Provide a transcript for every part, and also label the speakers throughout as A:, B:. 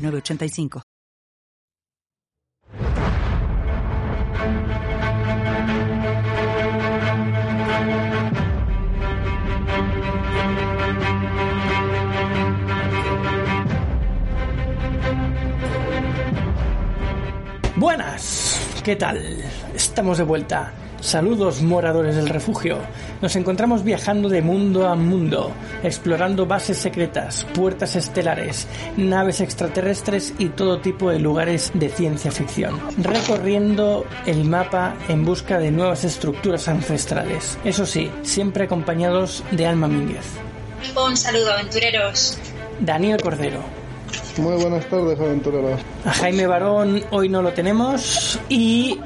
A: 985.
B: Buenas, ¿qué tal? Estamos de vuelta. Saludos moradores del refugio. Nos encontramos viajando de mundo a mundo, explorando bases secretas, puertas estelares, naves extraterrestres y todo tipo de lugares de ciencia ficción, recorriendo el mapa en busca de nuevas estructuras ancestrales. Eso sí, siempre acompañados de Alma Mínguez.
C: Un saludo, aventureros.
B: Daniel Cordero.
D: Muy buenas tardes, aventureros.
B: A Jaime Barón hoy no lo tenemos y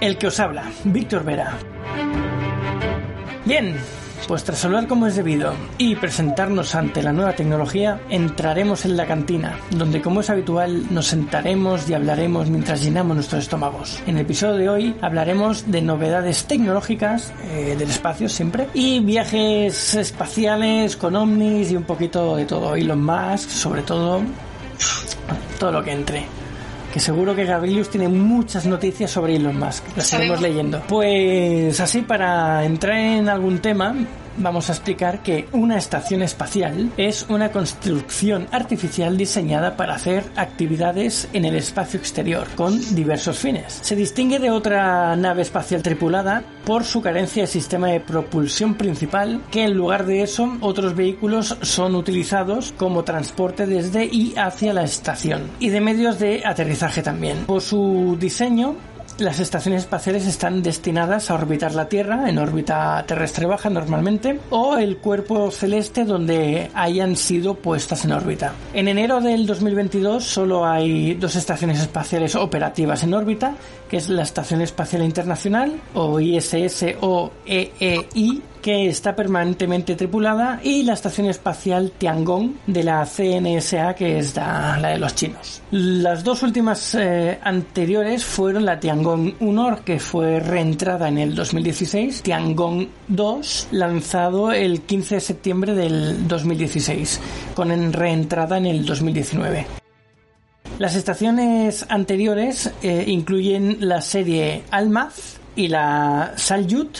B: el que os habla, Víctor Vera. Bien, pues tras hablar como es debido y presentarnos ante la nueva tecnología, entraremos en la cantina, donde como es habitual nos sentaremos y hablaremos mientras llenamos nuestros estómagos. En el episodio de hoy hablaremos de novedades tecnológicas eh, del espacio siempre y viajes espaciales con ovnis y un poquito de todo. Elon Musk, sobre todo, todo lo que entre que seguro que Gabrielius tiene muchas noticias sobre Elon Musk. Las iremos leyendo. Pues así para entrar en algún tema, vamos a explicar que una estación espacial es una construcción artificial diseñada para hacer actividades en el espacio exterior con diversos fines. Se distingue de otra nave espacial tripulada por su carencia de sistema de propulsión principal, que en lugar de eso otros vehículos son utilizados como transporte desde y hacia la estación y de medios de aterrizaje también. Por su diseño las estaciones espaciales están destinadas a orbitar la Tierra en órbita terrestre baja normalmente o el cuerpo celeste donde hayan sido puestas en órbita. En enero del 2022 solo hay dos estaciones espaciales operativas en órbita, que es la Estación Espacial Internacional o ISS o EEI que está permanentemente tripulada, y la Estación Espacial Tiangong de la CNSA, que es la, de los chinos. Las dos últimas eh, anteriores fueron la Tiangong 1, que fue reentrada en el 2016, Tiangong 2, lanzado el 15 de septiembre del 2016, con reentrada en el 2019. Las estaciones anteriores eh, incluyen la serie Almaz y la Salyut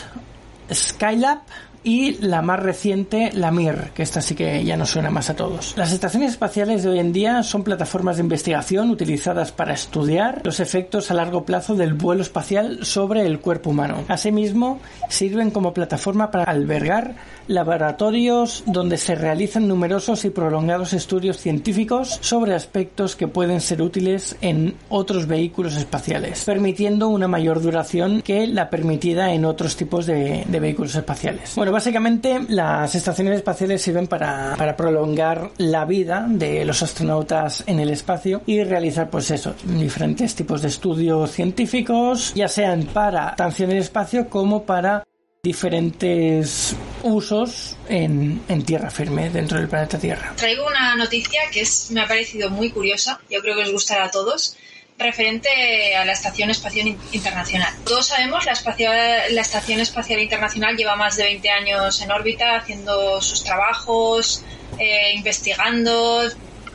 B: Skylab y la más reciente, la Mir, que esta sí que ya no suena más a todos. Las estaciones espaciales de hoy en día son plataformas de investigación utilizadas para estudiar los efectos a largo plazo del vuelo espacial sobre el cuerpo humano. Asimismo, sirven como plataforma para albergar laboratorios donde se realizan numerosos y prolongados estudios científicos sobre aspectos que pueden ser útiles en otros vehículos espaciales, permitiendo una mayor duración que la permitida en otros tipos de, vehículos espaciales. Bueno, básicamente las estaciones espaciales sirven para, prolongar la vida de los astronautas en el espacio y realizar pues eso, diferentes tipos de estudios científicos, ya sean para estación en espacio como para diferentes usos en, en, tierra firme dentro del planeta Tierra.
C: Traigo una noticia que es, me ha parecido muy curiosa, yo creo que os gustará a todos, referente a la Estación Espacial Internacional. Todos sabemos, la, espacial, la Estación Espacial Internacional lleva más de 20 años en órbita haciendo sus trabajos, eh, investigando,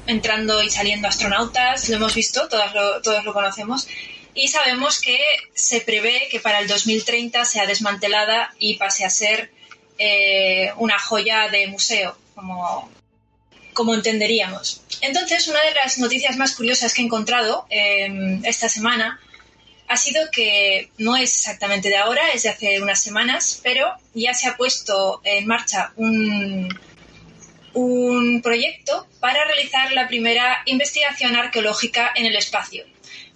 C: entrando y saliendo astronautas, lo hemos visto, todos lo, todos lo conocemos, y sabemos que se prevé que para el 2030 sea desmantelada y pase a ser eh, una joya de museo, como, como entenderíamos. Entonces, una de las noticias más curiosas que he encontrado em, esta semana ha sido que no es exactamente de ahora, es de hace unas semanas, pero ya se ha puesto en marcha un, un proyecto para realizar la primera investigación arqueológica en el espacio.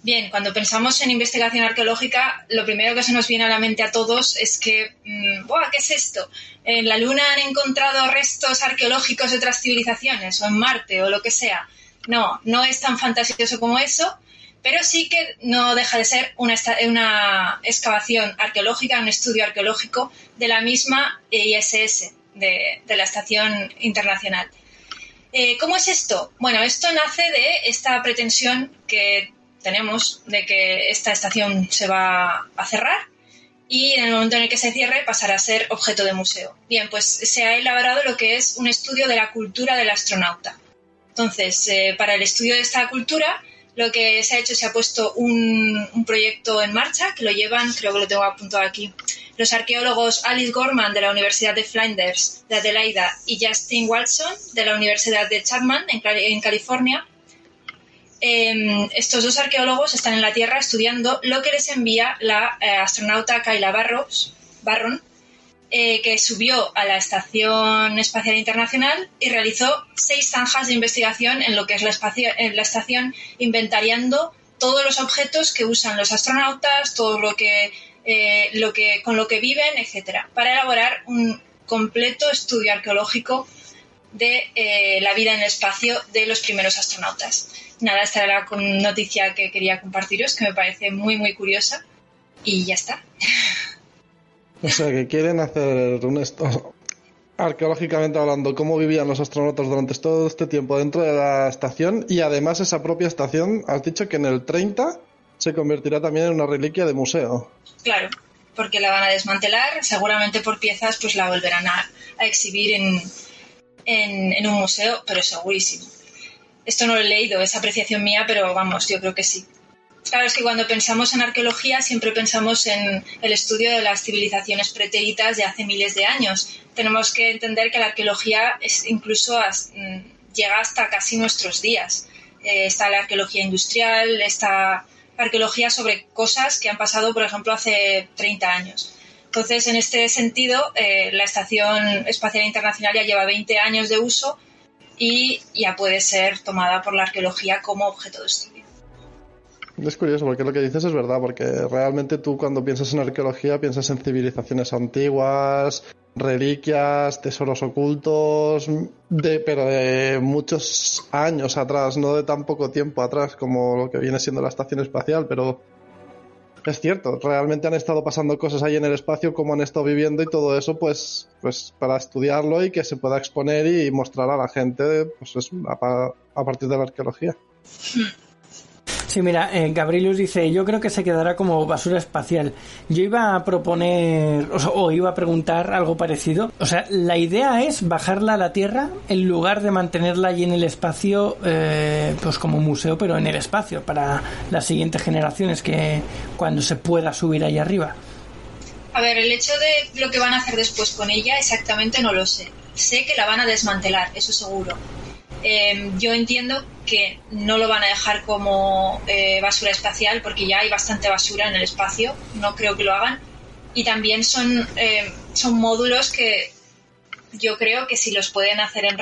C: Bien, cuando pensamos en investigación arqueológica, lo primero que se nos viene a la mente a todos es que, mm, ¿qué es esto? ¿En la Luna han encontrado restos arqueológicos de otras civilizaciones? ¿O en Marte? ¿O lo que sea? No, no es tan fantasioso como eso, pero sí que no deja de ser una, excavación arqueológica, un estudio arqueológico de la misma ISS, de, la Estación Internacional. Eh, ¿Cómo es esto? Bueno, esto nace de esta pretensión que tenemos de que esta estación se va a cerrar y en el momento en el que se cierre pasará a ser objeto de museo. Bien, pues se ha elaborado lo que es un estudio de la cultura del astronauta. Entonces, eh, para el estudio de esta cultura, lo que se ha hecho, se ha puesto un, un, proyecto en marcha que lo llevan, creo que lo tengo apuntado aquí, los arqueólogos Alice Gorman de la Universidad de Flinders de Adelaida y Justin Watson de la Universidad de Chapman en, California. Em, estos dos arqueólogos están en la Tierra estudiando lo que les envía la eh, astronauta Kayla Barros, Barron, eh, que subió a la Estación Espacial Internacional y realizó seis zanjas de investigación en lo que es la, estación, inventariando todos los objetos que usan los astronautas, todo lo que eh, lo que, con lo que viven, etcétera, para elaborar un completo estudio arqueológico de la vida en el espacio de los primeros astronautas. Nada, esta era la noticia que quería compartiros, que me parece muy, muy curiosa. Y ya está.
D: O sea, que quieren hacer un esto arqueológicamente hablando, cómo vivían los astronautas durante todo este tiempo dentro de la estación y además esa propia estación, has dicho que en el 30 se convertirá también en una reliquia de museo.
C: Claro, porque la van a desmantelar, seguramente por piezas pues la volverán a, exhibir en, en, un museo, pero segurísimo. Esto no lo he leído, es apreciación mía, pero vamos, yo creo que sí. Claro, es que cuando pensamos en arqueología siempre pensamos en el estudio de las civilizaciones pretéritas de hace miles de años. Tenemos que entender que la arqueología es incluso mm, llega hasta casi nuestros días. Eh, está la arqueología industrial, está arqueología sobre cosas que han pasado, por ejemplo, hace 30 años. Entonces, en este sentido, eh, la Estación Espacial Internacional ya lleva 20 años de uso y ya puede ser tomada por la arqueología como objeto de estudio.
D: Es curioso porque lo que dices es verdad, porque realmente tú cuando piensas en arqueología piensas en civilizaciones antiguas, reliquias, tesoros ocultos, de, pero de muchos años atrás, no de tan poco tiempo atrás como lo que viene siendo la estación espacial, pero es cierto, realmente han estado pasando cosas ahí en el espacio, como han estado viviendo y todo eso, pues, pues para estudiarlo y que se pueda exponer y mostrar a la gente, pues es a, a partir de la arqueología.
B: Sí, mira, eh, Gabrielus dice, yo creo que se quedará como basura espacial. Yo iba a proponer, o, iba a preguntar algo parecido. O sea, la idea es bajarla a la Tierra en lugar de mantenerla allí en el espacio, eh, pues como museo, pero en el espacio, para las siguientes generaciones, que cuando se pueda subir ahí arriba.
C: A ver, el hecho de lo que van a hacer después con ella exactamente no lo sé. Sé que la van a desmantelar, eso seguro Em, yo entiendo que no lo van a dejar como eh, basura espacial porque ya hay bastante basura en el espacio, no creo que lo hagan. Y también son, em, son módulos que yo creo que si los pueden hacer en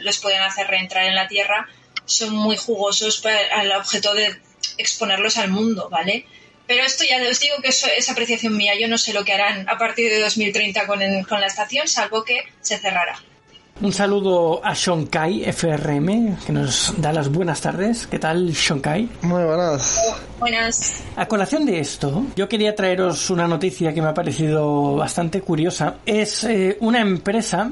C: los pueden hacer reentrar en la Tierra, son muy jugosos para el objeto de exponerlos al mundo, ¿vale? Pero esto ya os digo que eso es apreciación mía. Yo no sé lo que harán a partir de 2030 con, con la estación, salvo que se cerrará.
B: Un saludo a Shonkai FRM, que nos da las buenas tardes. ¿Qué tal, Shonkai?
D: Muy buenas.
C: Buenas.
B: A colación de esto, yo quería traeros una noticia que me ha parecido bastante curiosa. Es eh, una empresa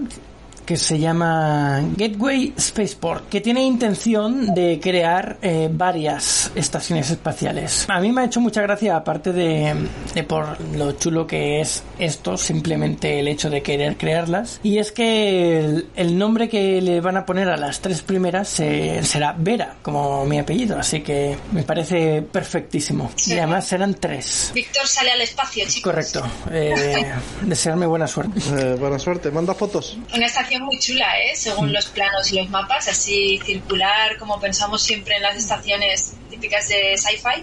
B: que se llama Gateway Spaceport, que tiene intención de crear eh, varias estaciones espaciales. A mí me ha hecho mucha gracia, aparte de, por lo chulo que es esto, simplemente el hecho de querer crearlas, y es que el, nombre que le van a poner a las tres primeras será Vera, como mi apellido, así que me parece perfectísimo. Y además serán tres.
C: Víctor sale al espacio, chicos.
B: Correcto. Eh, desearme buena suerte.
D: Eh, buena suerte. Manda fotos.
C: Una estación muy chula, ¿eh? según los planos y los mapas, así circular, como pensamos siempre en las estaciones típicas de sci-fi.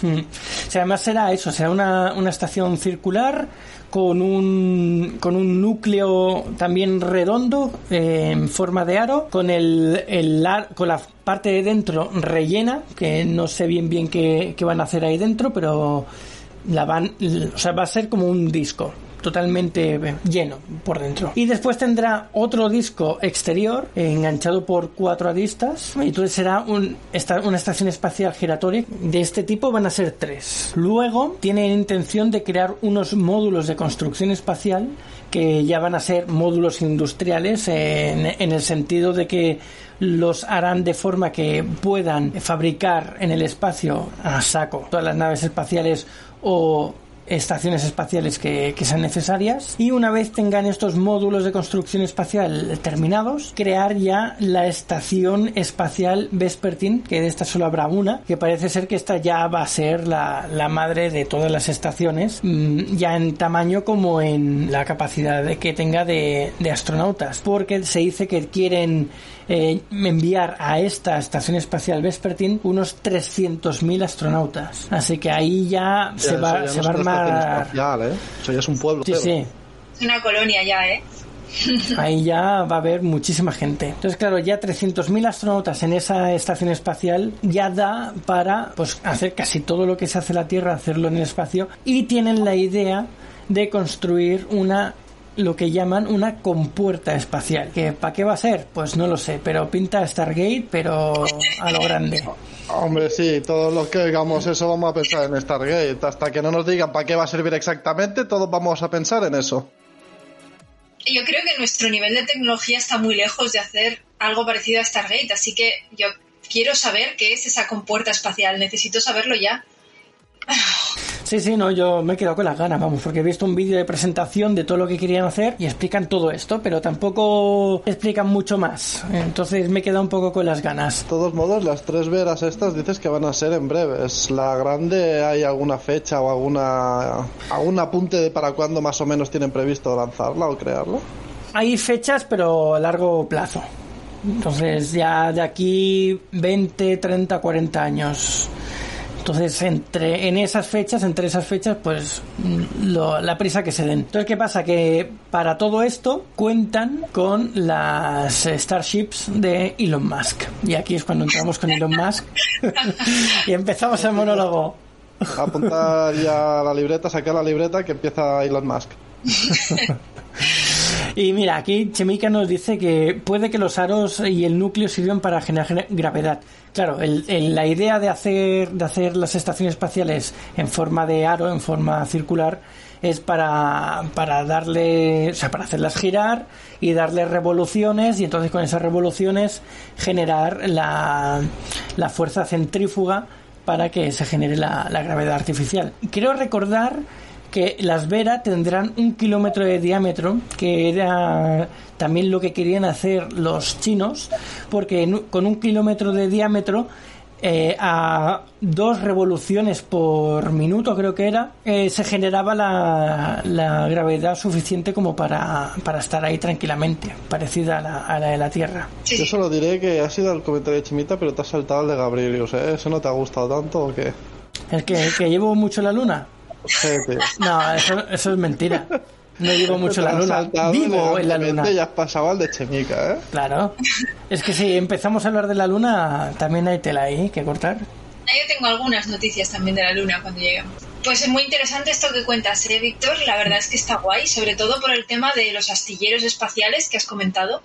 B: Hmm. O sea, además será eso, será una, una estación circular con un, con un núcleo también redondo eh, en forma de aro, con, el, el con la parte de dentro rellena, que no sé bien bien qué, qué van a hacer ahí dentro, pero la van, o sea, va a ser como un disco totalmente lleno por dentro. Y después tendrá otro disco exterior enganchado por cuatro aristas y entonces será un, una estación espacial giratoria. De este tipo van a ser tres. Luego tienen intención de crear unos módulos de construcción espacial que ya van a ser módulos industriales en el sentido de que los harán de forma que puedan fabricar en el espacio a saco todas las naves espaciales o estaciones espaciales que, sean necesarias. Y una vez tengan estos módulos de construcción espacial terminados, crear ya la estación espacial Vespertine, que de esta solo habrá una, que parece ser que esta ya va a ser la, madre de todas las estaciones, mm, ya en tamaño como en la capacidad que tenga de astronautas, porque se dice que quieren eh, enviar a esta estación espacial Vespertine unos 300.000 astronautas. Así que ahí ya, se va, se va a armar.
D: Espacial, ¿eh? Eso ya es un pueblo.
B: Sí, sí.
C: Es una colonia ya, ¿eh?
B: Ahí ya va a haber muchísima gente. Entonces, claro, ya 300.000 astronautas en esa estación espacial ya da para pues, hacer casi todo lo que se hace en la Tierra, hacerlo en el espacio. Y tienen la idea de construir una lo que llaman una compuerta espacial. ¿Que ¿Para qué va a ser? Pues no lo sé, pero pinta Stargate, pero a lo grande.
D: Hombre, sí, todos los que digamos eso vamos a pensar en Stargate. Hasta que no nos digan para qué va a servir exactamente, todos vamos a pensar en eso.
C: Yo creo que nuestro nivel de tecnología está muy lejos de hacer algo parecido a Stargate, así que yo quiero saber qué es esa compuerta espacial. Necesito saberlo ya.
B: Sí, sí, no, yo me he quedado con las ganas, vamos, porque he visto un vídeo de presentación de todo lo que querían hacer y explican todo esto, pero tampoco explican mucho más. Entonces me he quedado un poco con las ganas.
D: De todos modos, las tres veras estas dices que van a ser en breves. ¿La grande hay alguna fecha o alguna algún apunte para cuándo más o menos tienen previsto lanzarla o crearla?
B: Hay fechas, pero a largo plazo. Entonces ya de aquí 20, 30, 40 años. Entonces, entre, en esas fechas, entre esas fechas, pues la prisa que se den. Entonces, ¿qué pasa? Que para todo esto cuentan con las Starships de Elon Musk. Y aquí es cuando entramos con Elon Musk y empezamos el monólogo.
D: Apuntar ya la libreta, sacar la libreta que empieza Elon Musk.
B: Y mira, aquí Chemica nos dice que puede que los aros y el núcleo sirvan para generar gravedad. Claro, la idea de hacer, de hacer las estaciones espaciales en forma de aro, en forma circular, es para, para darle, o sea, para hacerlas girar y darle revoluciones y entonces con esas revoluciones generar la, la fuerza centrífuga para que se genere la, la gravedad artificial. Quiero recordar que las Vera tendrán un kilómetro de diámetro, que era también lo que querían hacer los chinos, porque con un kilómetro de diámetro eh, a dos revoluciones por minuto, creo que era, eh, se generaba la, la, gravedad suficiente como para, para, estar ahí tranquilamente, parecida a la, a la, de la Tierra.
D: Yo solo diré que ha sido el comentario de Chimita, pero te has saltado el de Gabrielius, ¿eh? ¿Eso no te ha gustado tanto o qué?
B: ¿El que, el que llevo mucho la luna? No, eso, eso es mentira. No llevo mucho la luna. Vivo en la luna.
D: Ya has pasado al de Chemica, ¿eh?
B: Claro. Es que si empezamos a hablar de la luna, también hay tela ahí que cortar.
C: Yo tengo algunas noticias también de la luna cuando lleguemos. Pues es muy interesante esto que cuentas, ¿eh, Víctor? La verdad es que está guay, sobre todo por el tema de los astilleros espaciales que has comentado.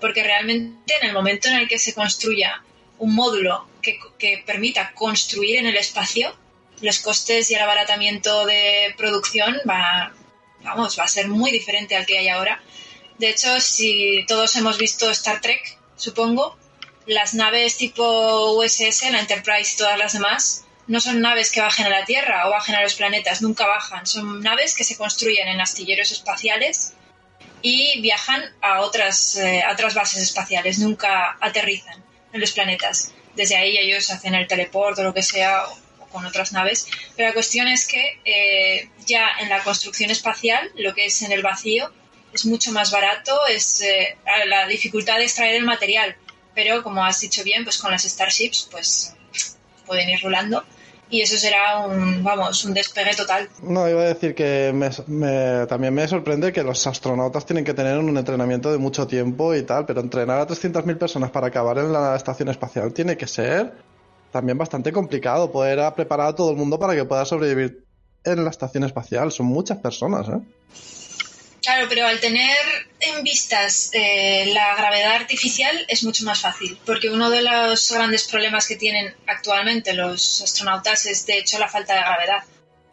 C: Porque realmente en el momento en el que se construya un módulo que, que permita construir en el espacio, los costes y el abaratamiento de producción va, vamos, va a ser muy diferente al que hay ahora. De hecho, si todos hemos visto Star Trek, supongo, las naves tipo USS, la Enterprise y todas las demás, no son naves que bajen a la Tierra o bajen a los planetas, nunca bajan. Son naves que se construyen en astilleros espaciales y viajan a otras, eh, otras bases espaciales, nunca aterrizan en los planetas. Desde ahí ellos hacen el teleporto o lo que sea, con otras naves, pero la cuestión es que eh, ya en la construcción espacial, lo que es en el vacío, es mucho más barato, es eh, la dificultad de extraer el material, pero como has dicho bien, pues con las Starships pues pueden ir rulando y eso será un, vamos, un despegue total.
D: No, iba a decir que también me sorprende que los astronautas tienen que tener un entrenamiento de mucho tiempo y tal, pero entrenar a 300.000 personas para acabar en la estación espacial tiene que ser también bastante complicado poder preparar a todo el mundo para que pueda sobrevivir en la estación espacial. Son muchas personas, ¿eh?
C: Claro, pero al tener en vistas eh, la gravedad artificial es mucho más fácil, porque uno de los grandes problemas que tienen actualmente los astronautas es de hecho la falta de gravedad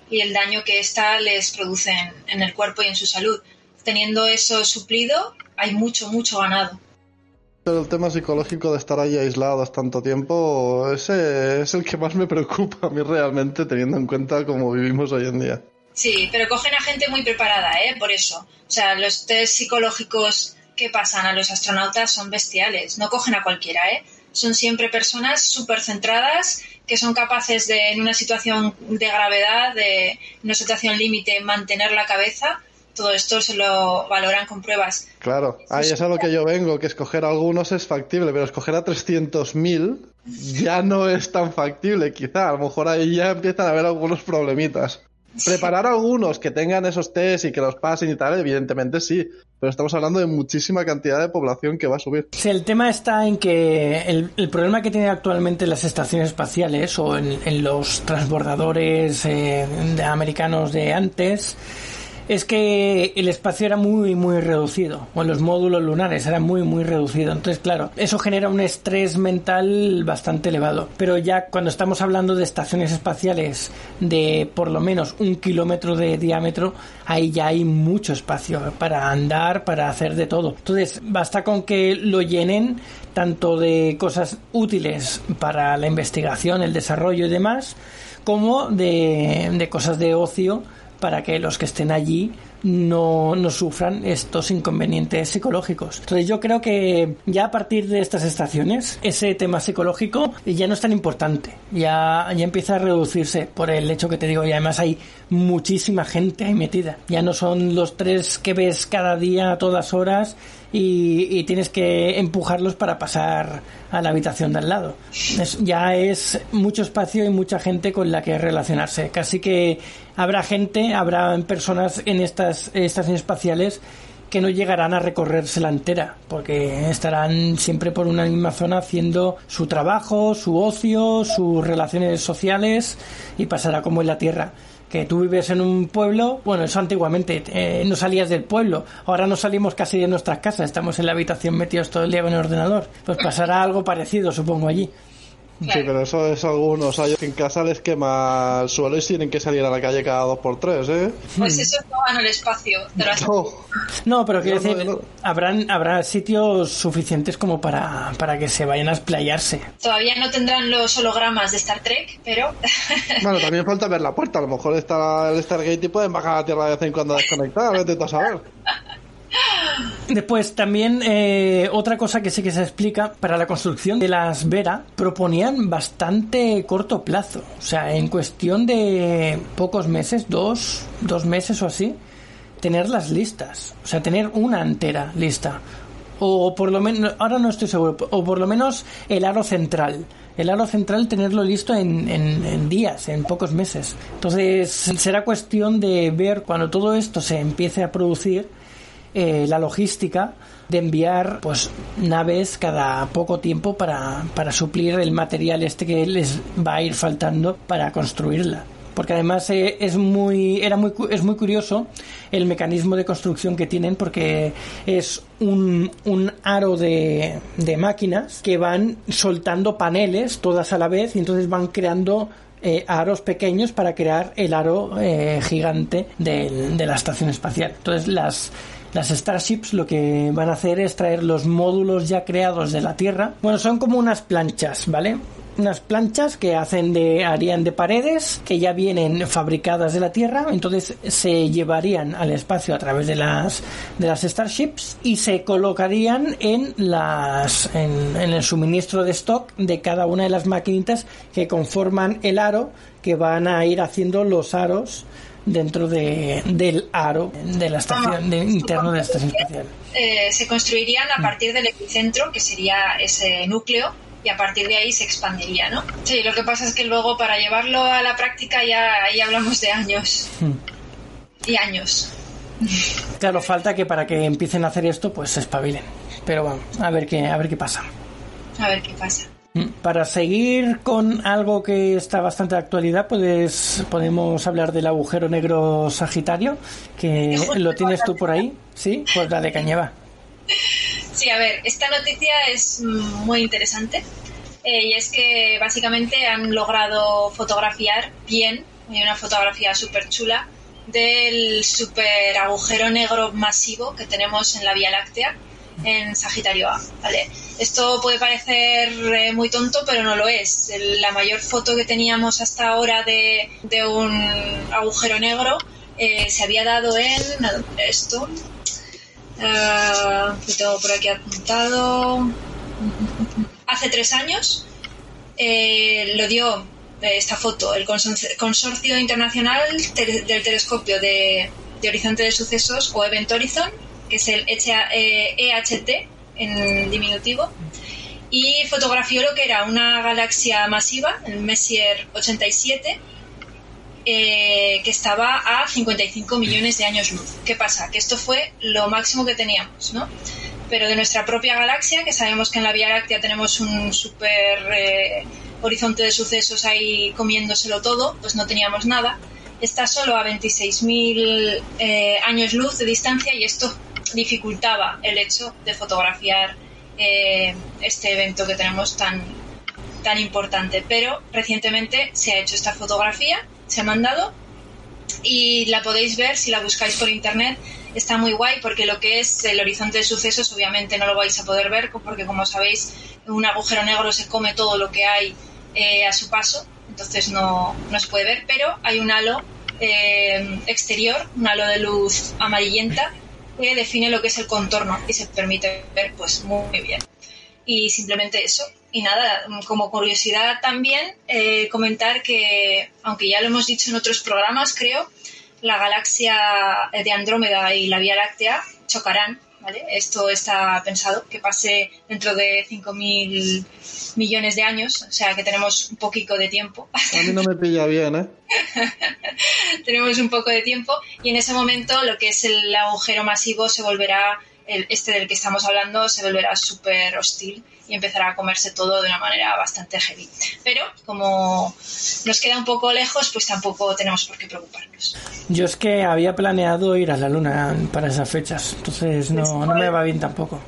C: y el daño que ésta les produce en, en el cuerpo y en su salud. Teniendo eso suplido, hay mucho, mucho ganado.
D: Pero el tema psicológico de estar ahí aislados tanto tiempo, ese es el que más me preocupa a mí realmente, teniendo en cuenta cómo vivimos hoy en día.
C: Sí, pero cogen a gente muy preparada, ¿eh? Por eso. O sea, los test psicológicos que pasan a los astronautas son bestiales. No cogen a cualquiera, ¿eh? Son siempre personas súper centradas que son capaces de, en una situación de gravedad, de en una situación límite, mantener la cabeza. Todo esto se lo valoran con pruebas.
D: Claro, ahí es a lo que yo vengo, que escoger a algunos es factible, pero escoger a 300.000 ya no es tan factible, quizá. A lo mejor ahí ya empiezan a haber algunos problemitas. Preparar a algunos que tengan esos test y que los pasen y tal, evidentemente sí, pero estamos hablando de muchísima cantidad de población que va a subir.
B: Sí, el tema está en que el, el problema que tienen actualmente las estaciones espaciales o en, en los transbordadores eh, de americanos de antes es que el espacio era muy muy reducido o los módulos lunares era muy muy reducido. Entonces claro eso genera un estrés mental bastante elevado. Pero ya cuando estamos hablando de estaciones espaciales de por lo menos un kilómetro de diámetro ahí ya hay mucho espacio para andar para hacer de todo. Entonces basta con que lo llenen tanto de cosas útiles para la investigación el desarrollo y demás como de cosas de ocio para que los que estén allí no, no, sufran estos inconvenientes psicológicos. Entonces yo creo que ya a partir de estas estaciones ese tema psicológico ya no es tan importante, ya, ya empieza a reducirse por el hecho que te digo y además hay muchísima gente ahí metida. Ya no son los tres que ves cada día a todas horas y, y, tienes que empujarlos para pasar a la habitación de al lado. Ya es mucho espacio y mucha gente con la que relacionarse. Casi que habrá gente, habrá personas en estas estaciones espaciales que no llegarán a recorrérsela entera, porque estarán siempre por una misma zona haciendo su trabajo, su ocio, sus relaciones sociales y pasará como en la Tierra que tú vives en un pueblo, bueno, eso antiguamente, eh, no salías del pueblo, ahora no salimos casi de nuestras casas, estamos en la habitación metidos todo el día con el ordenador, pues pasará algo parecido, supongo, allí.
D: Claro. Sí, pero eso es algunos. Hay que en casa les quema el suelo y tienen que salir a la calle cada dos por tres, ¿eh?
C: Pues eso no van al espacio.
D: No.
B: no, pero quiero decir, no, no. Habrán, habrá sitios suficientes como para, para que se vayan a explayarse.
C: Todavía no tendrán los hologramas de Star Trek, pero...
D: bueno, también falta ver la puerta. A lo mejor está el Stargate y pueden bajar a la Tierra de vez en cuando a desconectar. Vete a saber.
B: Después también eh, otra cosa que sí que se explica para la construcción de las Vera proponían bastante corto plazo, o sea, en cuestión de pocos meses, dos, dos meses o así, tenerlas listas, o sea, tener una entera lista. O por lo menos, ahora no estoy seguro, o por lo menos el aro central. El aro central tenerlo listo en, en, en días, en pocos meses. Entonces será cuestión de ver cuando todo esto se empiece a producir, eh, la logística de enviar pues naves cada poco tiempo para, para suplir el material este que les va a ir faltando para construirla. Porque además eh, es muy era muy es muy curioso el mecanismo de construcción que tienen porque es un, un aro de, de máquinas que van soltando paneles todas a la vez y entonces van creando eh, aros pequeños para crear el aro eh, gigante de, de la estación espacial. Entonces las las Starships lo que van a hacer es traer los módulos ya creados de la Tierra. Bueno, son como unas planchas, ¿vale? unas planchas que hacen de harían de paredes que ya vienen fabricadas de la tierra entonces se llevarían al espacio a través de las de las starships y se colocarían en las en, en el suministro de stock de cada una de las maquinitas que conforman el aro que van a ir haciendo los aros dentro de, del aro de la estación de, interno de la estación espacial.
C: Eh, se construirían a partir del epicentro, que sería ese núcleo, y a partir de ahí se expandiría, ¿no? Sí, lo que pasa es que luego para llevarlo a la práctica ya ahí hablamos de años. Hmm. Y años.
B: Claro, falta que para que empiecen a hacer esto, pues se espabilen. Pero bueno, a ver qué, a ver qué pasa.
C: A ver qué pasa.
B: Para seguir con algo que está bastante de actualidad, pues podemos hablar del agujero negro Sagitario, que lo tienes tú por ahí, ¿sí? Pues la de Cañeva.
C: Sí, a ver, esta noticia es muy interesante eh, y es que básicamente han logrado fotografiar bien, hay una fotografía súper chula del super agujero negro masivo que tenemos en la Vía Láctea en Sagitario A, ¿vale? Esto puede parecer eh, muy tonto, pero no lo es. la mayor foto que teníamos hasta ahora de, un agujero negro eh, se había dado en esto. Uh, lo tengo por aquí apuntado. Hace tres años lo dio esta foto el Consorcio Internacional del Telescopio de Horizonte de Sucesos o Event Horizon que es el EHT eh, en diminutivo, y fotografió lo que era una galaxia masiva, el Messier 87, eh, que estaba a 55 millones de años luz. ¿Qué pasa? Que esto fue lo máximo que teníamos, ¿no? Pero de nuestra propia galaxia, que sabemos que en la Vía Láctea tenemos un super eh, horizonte de sucesos ahí comiéndoselo todo, pues no teníamos nada. Está solo a 26.000 años luz de distancia y esto dificultaba el hecho de fotografiar eh, este evento que tenemos tan, tan importante. Pero recientemente se ha hecho esta fotografía, se ha mandado y la podéis ver si la buscáis por internet. Está muy guay porque lo que es el horizonte de sucesos obviamente no lo vais a poder ver porque como sabéis un agujero negro se come todo lo que hay eh, a su paso, entonces no, no, se puede ver, pero hay un halo eh, exterior, un halo de luz amarillenta define lo que es el contorno y se permite ver pues muy bien. Y simplemente eso. Y nada, como curiosidad también eh, comentar que, aunque ya lo hemos dicho en otros programas, creo, la galaxia de Andrómeda y la Vía Láctea chocarán esto está pensado que pase dentro de 5.000 millones de años, o sea que tenemos un poquito de tiempo.
D: A mí no me pilla bien, ¿eh?
C: tenemos un poco de tiempo y en ese momento lo que es el agujero masivo se volverá, el, este del que estamos hablando, se volverá súper hostil y empezará a comerse todo de una manera bastante heavy. Pero como nos queda un poco lejos, pues tampoco tenemos por qué preocuparnos.
B: Yo es que había planeado ir a la luna para esas fechas, entonces no, no me va bien tampoco.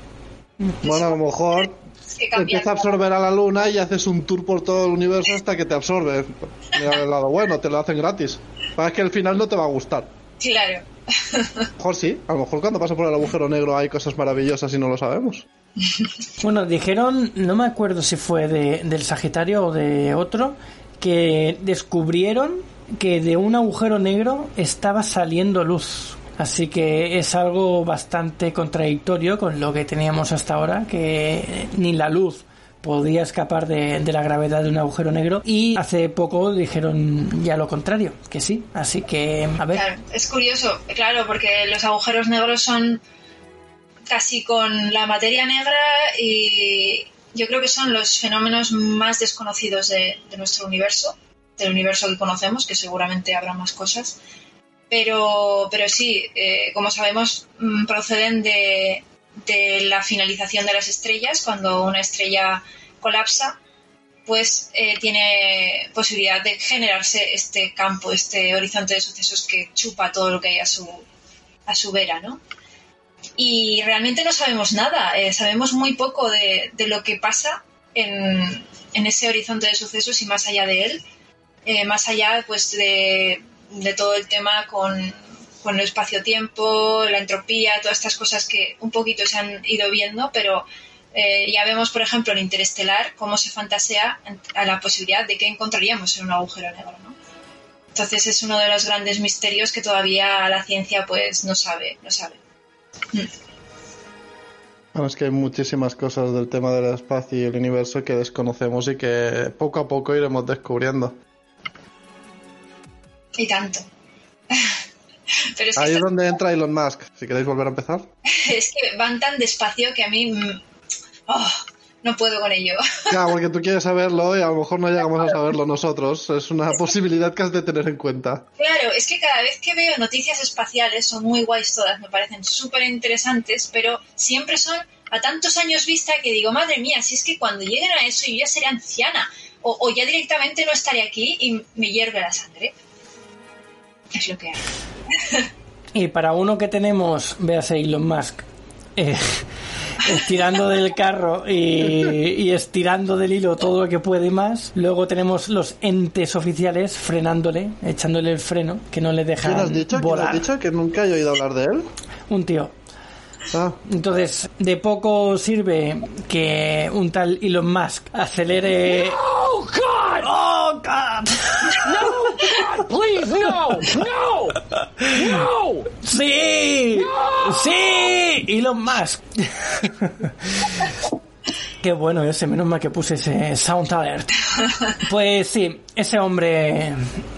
D: Bueno, a lo mejor empieza a absorber a la luna y haces un tour por todo el universo hasta que te absorbe. el lado bueno, te lo hacen gratis. Para que al final no te va a gustar.
C: Claro.
D: A lo mejor sí, a lo mejor cuando pasa por el agujero negro hay cosas maravillosas y no lo sabemos.
B: Bueno, dijeron, no me acuerdo si fue de, del Sagitario o de otro, que descubrieron que de un agujero negro estaba saliendo luz. Así que es algo bastante contradictorio con lo que teníamos hasta ahora, que ni la luz podía escapar de, la gravedad de un agujero negro y hace poco dijeron ya lo contrario, que sí. Así que, a ver.
C: es curioso, claro, porque los agujeros negros son casi con la materia negra y yo creo que son los fenómenos más desconocidos de, nuestro universo, del universo que conocemos, que seguramente habrá más cosas. Pero, pero sí, eh, como sabemos, mm, proceden de, de la finalización de las estrellas. Cuando una estrella colapsa, pues eh, tiene posibilidad de generarse este campo, este horizonte de sucesos que chupa todo lo que hay a su, a su vera, ¿no? y realmente no sabemos nada, eh, sabemos muy poco de, lo que pasa en, ese horizonte de sucesos y más allá de él, eh, más allá pues de, todo el tema con, el espacio-tiempo, la entropía, todas estas cosas que un poquito se han ido viendo, pero eh, ya vemos, por ejemplo, en Interestelar cómo se fantasea a la posibilidad de que encontraríamos en un agujero negro, ¿no? Entonces es uno de los grandes misterios que todavía la ciencia pues no sabe, no sabe.
D: Bueno, es que hay muchísimas cosas del tema del espacio y el universo que desconocemos y que poco a poco iremos descubriendo.
C: Y tanto.
D: Ahí es donde entra Elon Musk, si queréis volver a empezar.
C: es que van tan despacio que a mí... Mm, oh, no puedo con ello.
D: Claro, porque tú quieres saberlo y a lo mejor no llegamos a saberlo nosotros. Es una posibilidad que has de tener en cuenta.
C: Claro, es que cada vez que veo noticias espaciales son muy guays todas, me parecen súper interesantes, pero siempre son a tantos años vista que digo, madre mía, si es que cuando lleguen a eso yo ya seré anciana o, o ya directamente no estaré aquí y me hierve la sangre. Es lo que hay.
B: Y para uno que tenemos, veas a Elon Musk, eh, estirando del carro y, y estirando del hilo todo lo que puede y más. Luego tenemos los entes oficiales frenándole, echándole el freno, que no le
D: ¿Quién
B: dejan
D: has dicho? ¿Quién
B: volar.
D: has dicho? Que nunca he oído hablar de él.
B: Un tío.
D: Ah,
B: Entonces, de poco sirve que un tal Elon Musk acelere. ¡Oh, God! ¡Oh, God!
E: Please, no, no, no.
B: ¡Sí! ¡Sí! Elon Musk. Qué bueno ese, menos mal que puse ese sound alert. Pues sí, ese hombre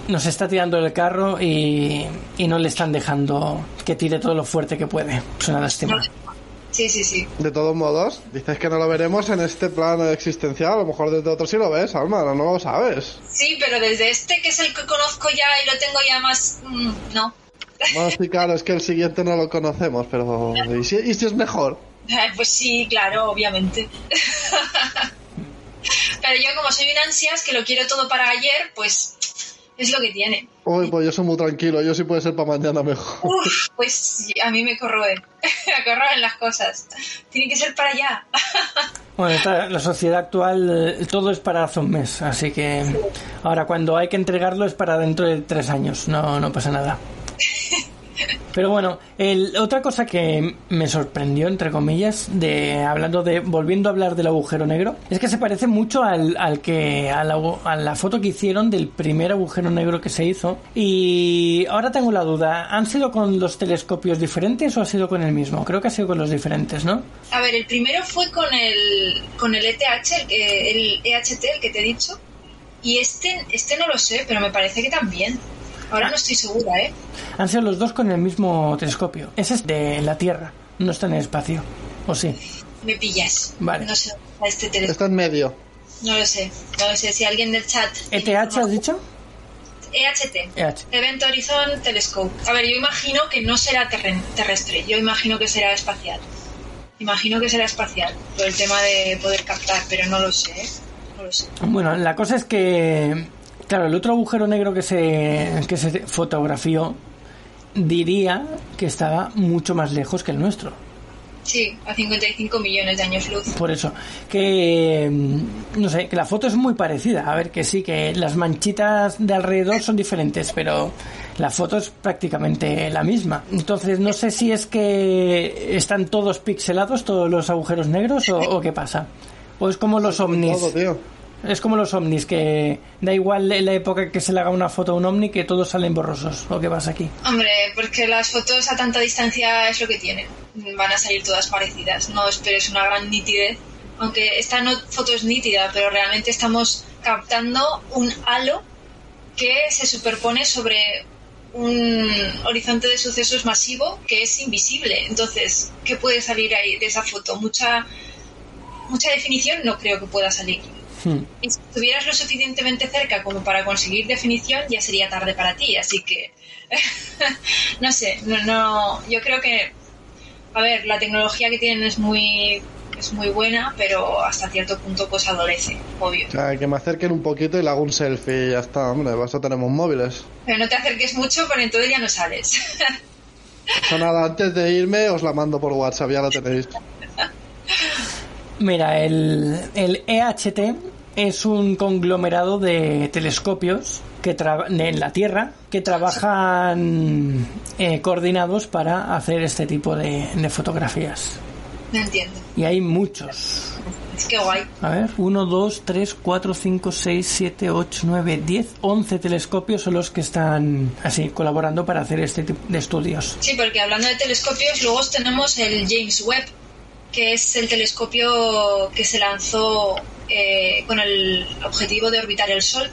B: nos está tirando del carro y no le están dejando que tire todo lo fuerte que puede. Es una lástima.
C: Sí, sí, sí.
D: de todos modos, dices que no lo veremos en este plano existencial. A lo mejor desde otro sí lo ves, Alma, no, no lo sabes.
C: Sí, pero desde este, que es el que conozco ya y lo tengo ya más... mm, no.
D: Bueno, sí, claro, es que el siguiente no lo conocemos, pero. ¿Y si, y si es mejor?
C: Eh, Pues sí, claro, obviamente. Pero yo como soy un ansias que lo quiero todo para ayer, pues es lo que tiene.
D: Uy, pues yo soy muy tranquilo, yo sí puede ser para mañana mejor.
C: Uf, pues a mí me corroe. me corroen las cosas. Tiene que ser para allá.
B: Bueno, esta- la sociedad actual, eh, todo es para hace un mes, así que ahora cuando hay que entregarlo es para dentro de tres años, no, no pasa nada. Pero bueno, el- otra cosa que me sorprendió, entre comillas, de hablando de volviendo a hablar del agujero negro, es que se parece mucho al, al que a la, foto que hicieron del primer agujero negro que se hizo. Y ahora tengo la duda, ¿han sido con los telescopios diferentes o ha sido con el mismo? Creo que ha sido con los diferentes, ¿no?
C: A ver, el primero fue con el, con el ETH, el, el EHT, el que te he dicho. Y este, este no lo sé, pero me parece que también. Ahora no estoy segura, ¿eh?
B: Han sido los dos con el mismo telescopio. Ese es de la Tierra, no está en el espacio. ¿O sí?
C: Me pillas.
B: Vale.
C: No sé dónde está este teléfono.
D: Está en medio.
C: No lo sé. No lo sé. Si alguien del chat...
B: ¿ETH has dicho?
C: EHT.
B: EH.
C: Event Horizon Telescope. A ver, yo imagino que no será terrestre, yo imagino que será espacial. Imagino que será espacial, por el tema de poder captar, pero no lo sé, ¿eh? No lo sé.
B: Bueno, la cosa es que, claro, el otro agujero negro que se, que se fotografió diría que estaba mucho más lejos que el nuestro.
C: Sí, a 55 millones de años luz.
B: Por eso, que mm, no sé, que la foto es muy parecida. A ver, que sí, que las manchitas de alrededor son diferentes, pero la foto es prácticamente la misma. Entonces, no sé si es que están todos pixelados, todos los agujeros negros, o, o qué pasa. O es como los ovnis.
D: Todo, tío.
B: Es como los ovnis, que da igual en la época que se le haga una foto a un ovni que todos salen borrosos. ¿O qué pasa aquí?
C: Hombre, porque las fotos a tanta distancia es lo que tienen. Van a salir todas parecidas. No esperes una gran nitidez. Aunque esta no, foto es nítida, pero realmente estamos captando un halo que se superpone sobre un horizonte de sucesos masivo que es invisible. Entonces, ¿qué puede salir ahí de esa foto? Mucha, mucha definición no creo que pueda salir.
B: Hmm.
C: Y si estuvieras lo suficientemente cerca como para conseguir definición, ya sería tarde para ti. Así que, no sé, no, no, yo creo que, a ver, la tecnología que tienen es muy, es muy buena, pero hasta cierto punto pues adolece, obvio.
D: O sea, que me acerquen un poquito y le hago un selfie y ya está, hombre, eso tenemos móviles.
C: Pero no te acerques mucho, porque entonces ya no sales.
D: O nada, antes de irme os la mando por WhatsApp, ya la tenéis.
B: Mira, el, el EHT es un conglomerado de telescopios que en la Tierra que trabajan eh, coordinados para hacer este tipo de, de fotografías.
C: no entiendo.
B: Y hay muchos.
C: Es que guay.
B: A ver, 1, 2, 3, 4, 5, 6, 7, 8, 9, 10, 11 telescopios son los que están así colaborando para hacer este tipo de estudios.
C: Sí, porque hablando de telescopios, luego tenemos el James Webb, que es el telescopio que se lanzó eh, con el objetivo de orbitar el Sol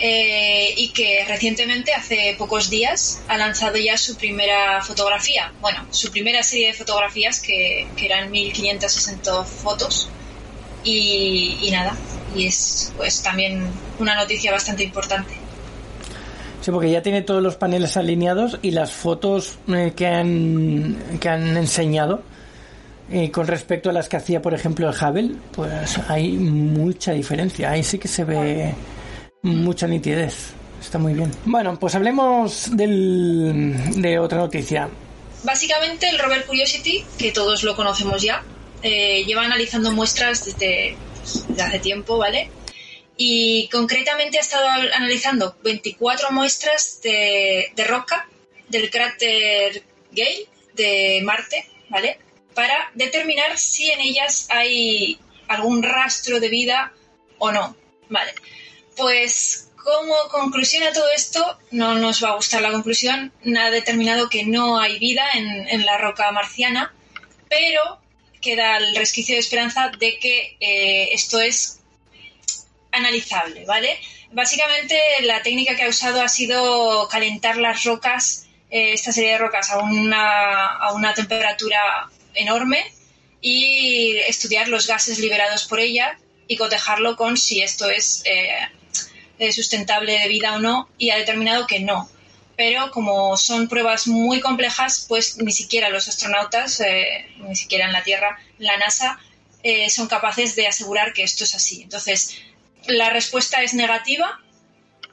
C: eh, y que recientemente, hace pocos días, ha lanzado ya su primera fotografía. Bueno, su primera serie de fotografías que, que eran 1560 fotos y, nada, y es pues también una noticia bastante importante.
B: Sí, porque ya tiene todos los paneles alineados y las fotos eh, que, han, que han enseñado eh, con respecto a las que hacía, por ejemplo, el Hubble, pues hay mucha diferencia. Ahí sí que se ve mucha nitidez. Está muy bien. Bueno, pues hablemos del, de otra noticia.
C: Básicamente el rover Curiosity, que todos lo conocemos ya, eh, lleva analizando muestras desde, hace tiempo, ¿vale? Y concretamente ha estado analizando 24 muestras de, de roca del cráter Gale de Marte, ¿vale? Para determinar si en ellas hay algún rastro de vida o no, ¿vale? Pues como conclusión a todo esto, no nos va a gustar la conclusión, ha determinado que no hay vida en, la roca marciana, pero queda el resquicio de esperanza de que eh, esto es analizable, ¿vale? Básicamente la técnica que ha usado ha sido calentar las rocas, eh, esta serie de rocas a una, a una temperatura enorme y estudiar los gases liberados por ella y cotejarlo con si esto es eh, eh, sustentable de vida o no y ha determinado que no. Pero como son pruebas muy complejas, pues ni siquiera los astronautas, eh, ni siquiera en la Tierra, la NASA, eh, son capaces de asegurar que esto es así. Entonces, la respuesta es negativa,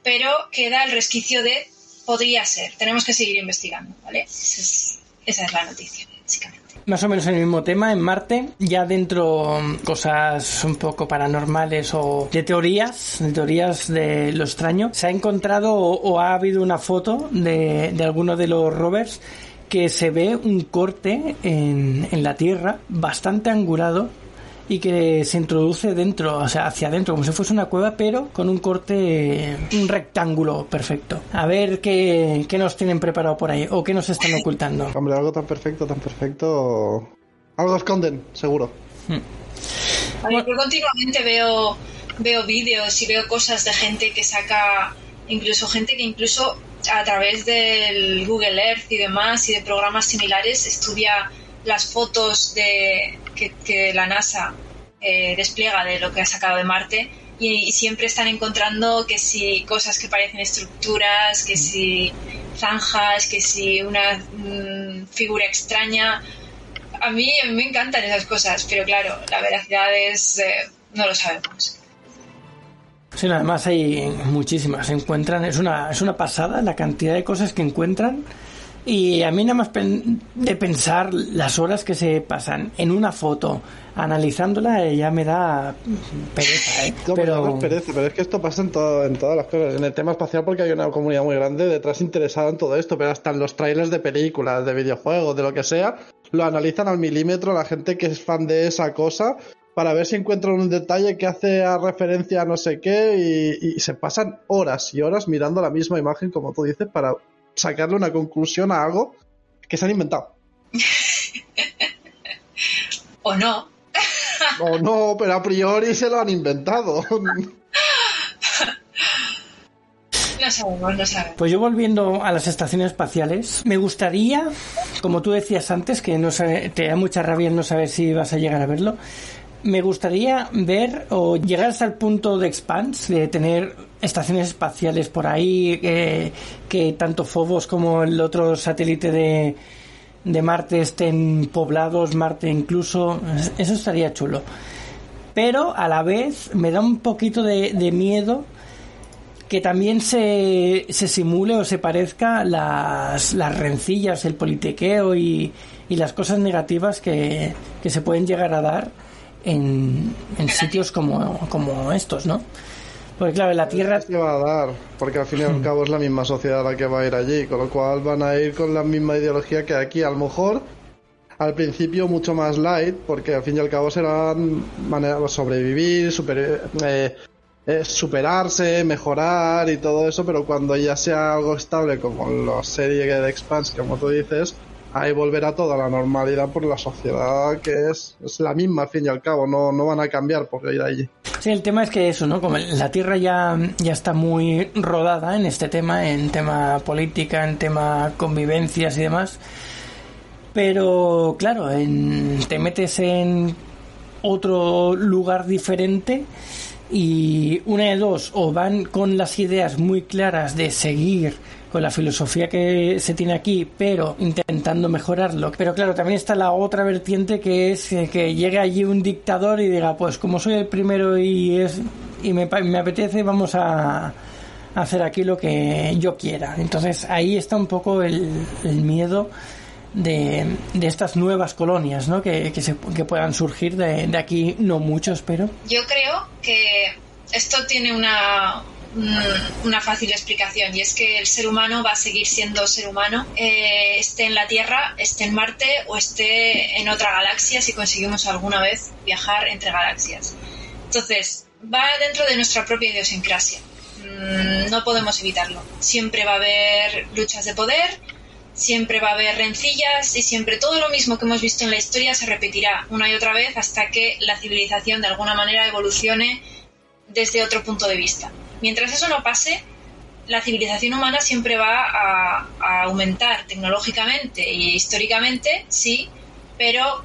C: pero queda el resquicio de podría ser. Tenemos que seguir investigando, ¿vale? Esa es, esa es la noticia, básicamente.
B: Más o menos en el mismo tema, en Marte, ya dentro mm, cosas un poco paranormales o de teorías, de teorías de lo extraño, se ha encontrado o, ha habido una foto de, de alguno de los rovers que se ve un corte en, en la Tierra bastante angulado y que se introduce dentro, o sea, hacia adentro, como si fuese una cueva, pero con un corte, un rectángulo perfecto. A ver qué, qué nos tienen preparado por ahí o qué nos están ocultando.
D: Hombre, algo tan perfecto, tan perfecto. Algo esconden, seguro.
C: A ver, yo continuamente veo, veo vídeos y veo cosas de gente que saca, incluso gente que incluso a través del Google Earth y demás y de programas similares estudia las fotos de, que, que la NASA eh, despliega de lo que ha sacado de Marte y, y siempre están encontrando que si cosas que parecen estructuras, que si zanjas, que si una mm, figura extraña. A mí, me encantan esas cosas, pero claro, la veracidad es... eh, no lo sabemos.
B: Sí, además hay muchísimas. Se encuentran, es una, es una pasada la cantidad de cosas que encuentran. Y a mí nada más pen- de pensar las horas que se pasan en una foto analizándola ya me da pereza, ¿eh?
D: No, pero... No perece, pero es que esto pasa en, todo, en todas las cosas. En el tema espacial porque hay una comunidad muy grande detrás interesada en todo esto, pero hasta en los trailers de películas, de videojuegos, de lo que sea, lo analizan al milímetro la gente que es fan de esa cosa para ver si encuentran un detalle que hace a referencia a no sé qué y, y se pasan horas y horas mirando la misma imagen, como tú dices, para sacarle una conclusión a algo que se han inventado.
C: O no.
D: O no, pero a priori se lo han inventado.
C: No sabemos, no sabemos.
B: Pues yo volviendo a las estaciones espaciales, me gustaría, como tú decías antes, que no sabe- te da mucha rabia no saber si vas a llegar a verlo, me gustaría ver o llegar hasta el punto de Expanse, de tener estaciones espaciales por ahí, eh, que tanto Phobos como el otro satélite de, de Marte estén poblados, Marte incluso, eso estaría chulo. Pero a la vez me da un poquito de, de miedo que también se, se simule o se parezca las, las rencillas, el politiqueo y, y las cosas negativas que, que se pueden llegar a dar en, en sitios como, como estos, ¿no? Porque claro, la Tierra...
D: se va a dar, porque al fin y al cabo es la misma sociedad la que va a ir allí, con lo cual van a ir con la misma ideología que aquí. A lo mejor al principio mucho más light, porque al fin y al cabo serán maneras de sobrevivir, super- eh, eh, superarse, mejorar y todo eso, pero cuando ya sea algo estable como la serie de Expanse, como tú dices, ahí volverá toda la normalidad por la sociedad que es, es la misma al fin y al cabo, no, no van a cambiar por ir allí.
B: Sí, el tema es que eso, ¿no? Como la Tierra ya, ya está muy rodada en este tema, en tema política, en tema convivencias y demás. Pero claro, en- te metes en otro lugar diferente Y una de dos, o van con las ideas muy claras de seguir con la filosofía que se tiene aquí, pero intentando mejorarlo. Pero claro, también está la otra vertiente que es eh, que llegue allí un dictador y diga, pues como soy el primero y es y me, me apetece, vamos a hacer aquí lo que yo quiera. Entonces ahí está un poco el, el miedo de, de estas nuevas colonias, ¿no? Que, que, se, que puedan surgir de, de aquí, no muchos, pero
C: Yo creo que esto tiene una, una fácil explicación y es que el ser humano va a seguir siendo ser humano, eh, esté en la Tierra, esté en Marte o esté en otra galaxia si conseguimos alguna vez viajar entre galaxias. Entonces, va dentro de nuestra propia idiosincrasia. Mm, No podemos evitarlo. Siempre va a haber luchas de poder, siempre va a haber rencillas y siempre todo lo mismo que hemos visto en la historia se repetirá una y otra vez hasta que la civilización de alguna manera evolucione desde otro punto de vista. Mientras eso no pase, la civilización humana siempre va a, aumentar tecnológicamente y históricamente, sí, pero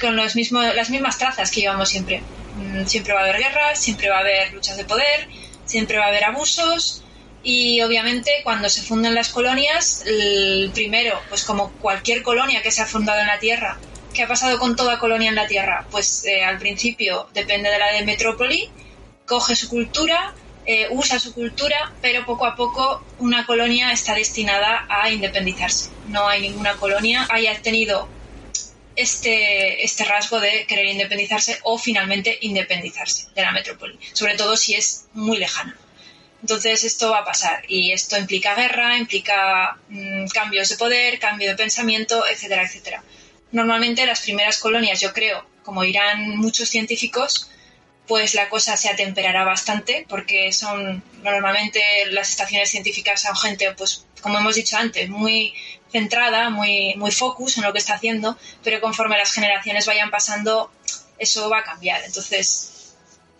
C: con los mismos, las mismas trazas que llevamos siempre. Mm, Siempre va a haber guerras, siempre va a haber luchas de poder, siempre va a haber abusos y obviamente cuando se funden las colonias, el primero, pues como cualquier colonia que se ha fundado en la Tierra, ¿qué ha pasado con toda colonia en la Tierra? Pues eh, al principio depende de la de metrópoli, coge su cultura, eh, usa su cultura, pero poco a poco una colonia está destinada a independizarse. No hay ninguna colonia haya tenido este, este rasgo de querer independizarse o finalmente independizarse de la metrópoli, sobre todo si es muy lejana. Entonces esto va a pasar y esto implica guerra, implica mm, cambios de poder, cambio de pensamiento, etcétera, etcétera. Normalmente las primeras colonias, yo creo, como dirán muchos científicos, pues la cosa se atemperará bastante porque son normalmente las estaciones científicas son gente, pues como hemos dicho antes, muy centrada, muy, muy focus en lo que está haciendo, pero conforme las generaciones vayan pasando, eso va a cambiar. Entonces,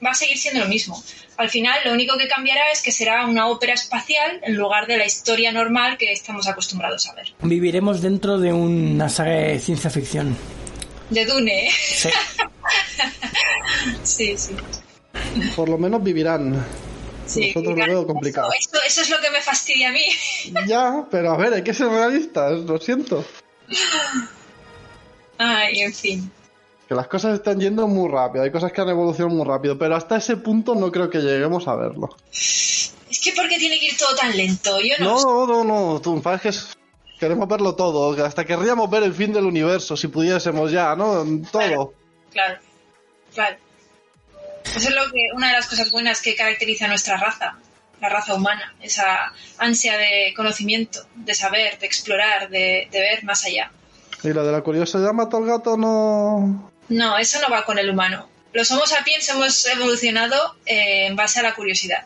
C: va a seguir siendo lo mismo. Al final, lo único que cambiará es que será una ópera espacial en lugar de la historia normal que estamos acostumbrados a ver.
B: viviremos dentro de una saga de ciencia ficción.
C: De Dune, ¿eh?
B: Sí.
C: Sí, sí.
D: Por lo menos vivirán.
C: sí.
D: Nosotros lo veo complicado.
C: Eso, eso es lo que me fastidia a mí.
D: Ya, pero a ver, hay que ser realistas, lo siento.
C: Ay, en fin.
D: Que las cosas están yendo muy rápido, hay cosas que han evolucionado muy rápido, pero hasta ese punto no creo que lleguemos a verlo.
C: Es que ¿por qué tiene que ir todo tan lento? Yo no,
D: No, no, no, tú, es que es- queremos verlo todo, hasta querríamos ver el fin del universo si pudiésemos ya, ¿no? Todo.
C: Claro, claro. Eso es lo que, una de las cosas buenas que caracteriza a nuestra raza, la raza humana, esa ansia de conocimiento, de saber, de explorar, de, de ver más allá.
D: Y lo de la curiosidad mató al gato no...
C: No, eso no va con el humano. Los Homo sapiens hemos evolucionado eh, en base a la curiosidad.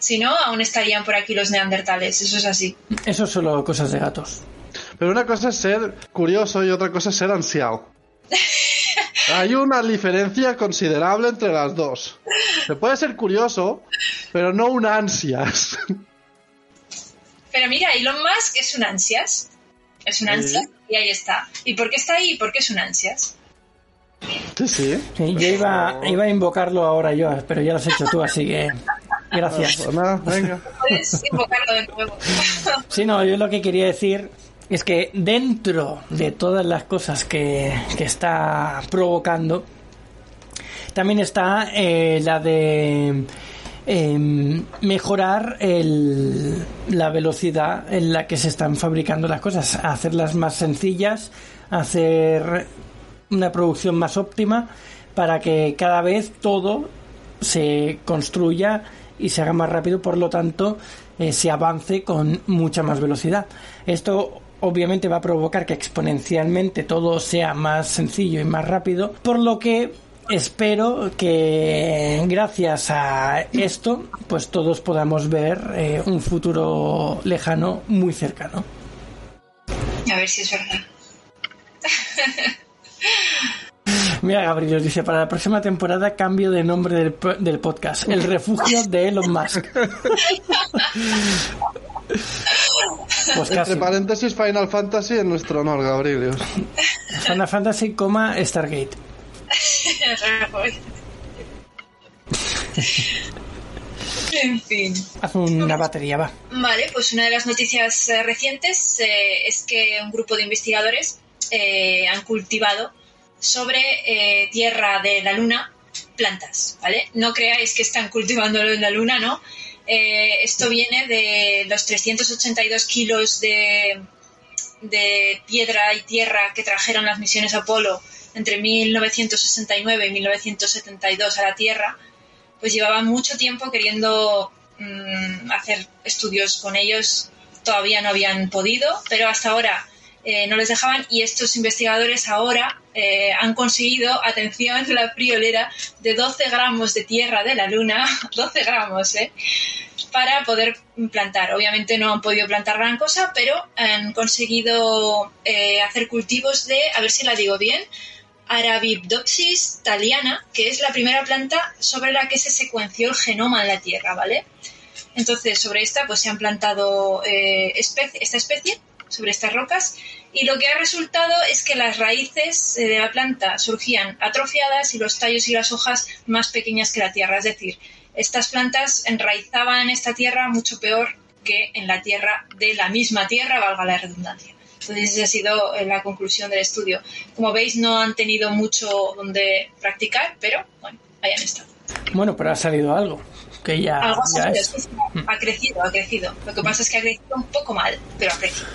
C: Si no, aún estarían por aquí los neandertales, eso es así.
B: Eso es solo cosas de gatos.
D: Pero una cosa es ser curioso y otra cosa es ser ansiado. Hay una diferencia considerable entre las dos. Se puede ser curioso, pero no un ansias.
C: Pero mira, Elon Musk es un ansias. Es un
D: Sí.
C: ansias y ahí está. ¿Y por qué está ahí? Porque es un ansias.
D: Sí, sí.
B: Sí, yo iba, iba a invocarlo ahora yo, pero ya lo has hecho tú, así que gracias.
D: Pues nada, venga.
C: Puedes invocarlo de nuevo.
B: Sí, no, yo lo que quería decir es que dentro de todas las cosas que, que está provocando, también está eh, la de eh, mejorar el- la velocidad en la que se están fabricando las cosas, hacerlas más sencillas, hacer una producción más óptima para que cada vez todo se construya y se haga más rápido, por lo tanto eh, se avance con mucha más velocidad. Esto obviamente va a provocar que exponencialmente todo sea más sencillo y más rápido, por lo que espero que gracias a esto pues todos podamos ver eh, un futuro lejano muy cercano.
C: A ver si es verdad.
B: Mira, Gabriel nos dice, para la próxima temporada cambio de nombre del, del podcast, El refugio de Elon Musk. pues casi.
D: Entre paréntesis, Final Fantasy en nuestro honor, Gabrielius.
B: Final Fantasy, coma, Stargate.
C: en fin.
B: Haz una batería, va.
C: Vale, pues una de las noticias eh, recientes eh, es que un grupo de investigadores eh, han cultivado sobre eh, tierra de la Luna plantas, ¿vale? No creáis que están cultivándolo en la Luna, ¿no? Eh, esto viene de los 382 kilos de, de piedra y tierra que trajeron las misiones Apolo entre 1969 y 1972 a la Tierra, pues llevaban mucho tiempo queriendo mm, hacer estudios con ellos, todavía no habían podido, pero hasta ahora eh, no les dejaban y estos investigadores ahora eh, han conseguido, atención, la friolera de 12 gramos de tierra de la Luna, 12 gramos, ¿eh? para poder plantar. Obviamente no han podido plantar gran cosa, pero han conseguido eh, hacer cultivos de, a ver si la digo bien, Arabidopsis thaliana, que es la primera planta sobre la que se secuenció el genoma en la Tierra, ¿vale? Entonces, sobre esta, pues se han plantado esta especie, sobre estas rocas, y lo que ha resultado es que las raíces eh, de la planta surgían atrofiadas y los tallos y las hojas más pequeñas que la tierra. Es decir, estas plantas enraizaban esta tierra mucho peor que en la tierra de la misma tierra, valga la redundancia. Entonces, esa ha sido eh, la conclusión del estudio. Como veis, no han tenido mucho donde practicar, pero bueno, ahí han estado.
B: Bueno, pero ha salido algo. Que ya,
C: Algo ha
B: ya
C: salido,
B: es.
C: ha crecido, ha crecido. Lo que pasa es que ha crecido un poco mal, pero ha crecido.